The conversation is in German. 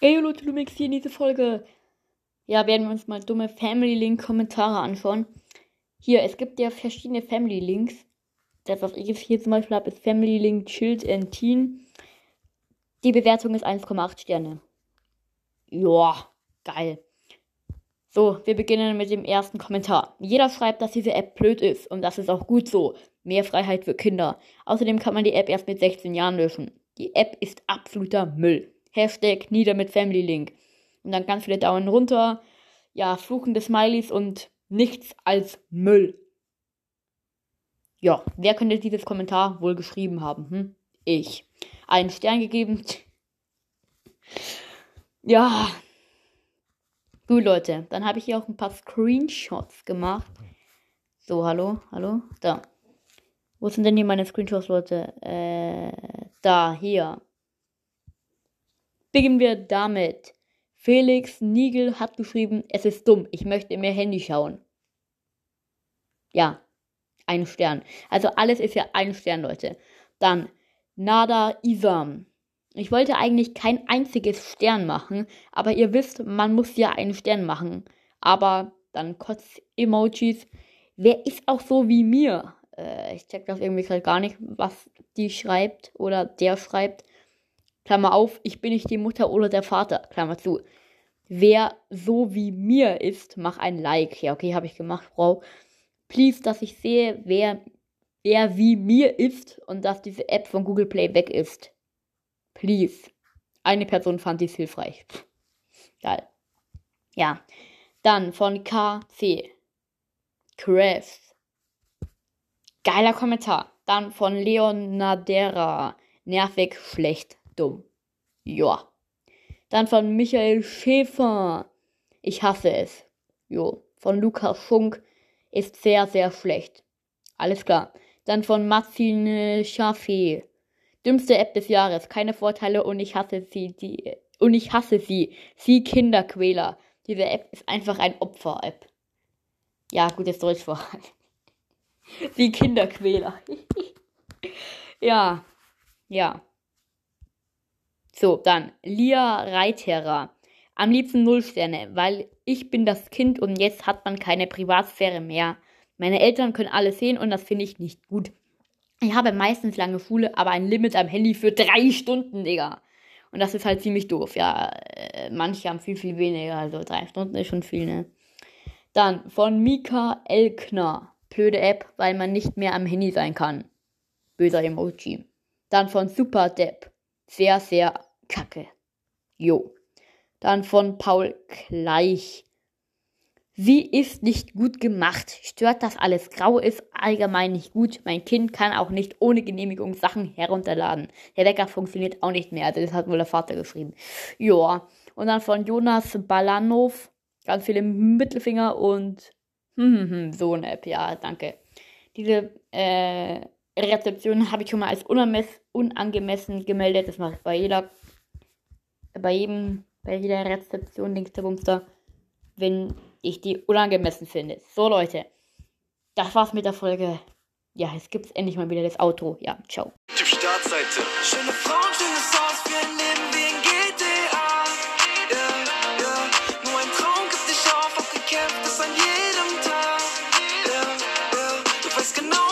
Ey Leute, Lumix hier in dieser Folge. Ja, werden wir uns mal dumme Family Link Kommentare anschauen. Hier, es gibt ja verschiedene Family Links. Das, was ich jetzt hier zum Beispiel habe, ist Family Link Chilled and Teen. Die Bewertung ist 1,8 Sterne. Joa, geil. So, wir beginnen mit dem ersten Kommentar. Jeder schreibt, dass diese App blöd ist und das ist auch gut so. Mehr Freiheit für Kinder. Außerdem kann man die App erst mit 16 Jahren löschen. Die App ist absoluter Müll. Hashtag nieder mit Family Link. Und dann ganz viele Daumen runter. Ja, fluchende Smileys und nichts als Müll. Ja, wer könnte dieses Kommentar wohl geschrieben haben? Hm? Ich. Einen Stern gegeben. Ja. Gut, Leute. Dann habe ich hier auch ein paar Screenshots gemacht. So, hallo, hallo. Da. Wo sind denn hier meine Screenshots, Leute? Äh, da, hier. Beginnen wir damit. Felix Nigel hat geschrieben, es ist dumm, ich möchte mehr Handy schauen. Ja, ein Stern. Also alles ist ja ein Stern, Leute. Dann Nada Isam. Ich wollte eigentlich kein einziges Stern machen, aber ihr wisst, man muss ja einen Stern machen. Aber dann Kotz-Emojis. Wer ist auch so wie mir? Äh, ich check das irgendwie gerade gar nicht, was die schreibt oder der schreibt. Klammer auf, ich bin nicht die Mutter oder der Vater. Klammer zu. Wer so wie mir ist, mach ein Like. Ja, okay, habe ich gemacht, Frau. Please, dass ich sehe, wer, wer wie mir ist und dass diese App von Google Play weg ist. Please. Eine Person fand dies hilfreich. Geil. Ja. Dann von KC. Crafts. Geiler Kommentar. Dann von Leonardera. Nervig, schlecht, dumm. Ja. Dann von Michael Schäfer. Ich hasse es. Jo. Von Lukas Schunk. Ist sehr, sehr schlecht. Alles klar. Dann von Marcine Schaffe. Dümmste App des Jahres. Keine Vorteile und ich hasse sie. Die, und ich hasse sie. Sie Kinderquäler. Diese App ist einfach ein Opfer-App. Ja, gutes Deutsch vor. Sie Kinderquäler. ja. Ja. So, dann Lia Reiterer. Am liebsten null Sterne, weil ich bin das Kind und jetzt hat man keine Privatsphäre mehr. Meine Eltern können alles sehen und das finde ich nicht gut. Ich habe meistens lange Schule, aber ein Limit am Handy für drei Stunden, Digga. Und das ist halt ziemlich doof. Ja, äh, manche haben viel, viel weniger. Also drei Stunden ist schon viel, ne? Dann von Mika Elkner. Blöde App, weil man nicht mehr am Handy sein kann. Böser Emoji. Dann von Super Depp. Sehr, sehr kacke. Jo. Dann von Paul Gleich. Sie ist nicht gut gemacht. Stört, dass alles grau ist, allgemein nicht gut. Mein Kind kann auch nicht ohne Genehmigung Sachen herunterladen. Der Wecker funktioniert auch nicht mehr. Also das hat wohl der Vater geschrieben. Ja. Und dann von Jonas Balanov. Ganz viele Mittelfinger und hm, hm, hm, so eine App. Ja, danke. Diese äh, Rezeption habe ich schon mal als unangemessen gemeldet. Das mache ich bei jeder, bei jedem, bei jeder Rezeption links der Bumster, wenn ich die unangemessen finde. So, Leute. Das war's mit der Folge. Ja, es gibt's endlich mal wieder das Auto. Ja, ciao. Startseite. Schöne Frauen, schönes Haus, wir nehmen den GTA. Yeah, yeah. Nur ein Traum gibt dich auf, auch gekämpft ist an jedem Tag. Yeah, yeah. Du weißt genau,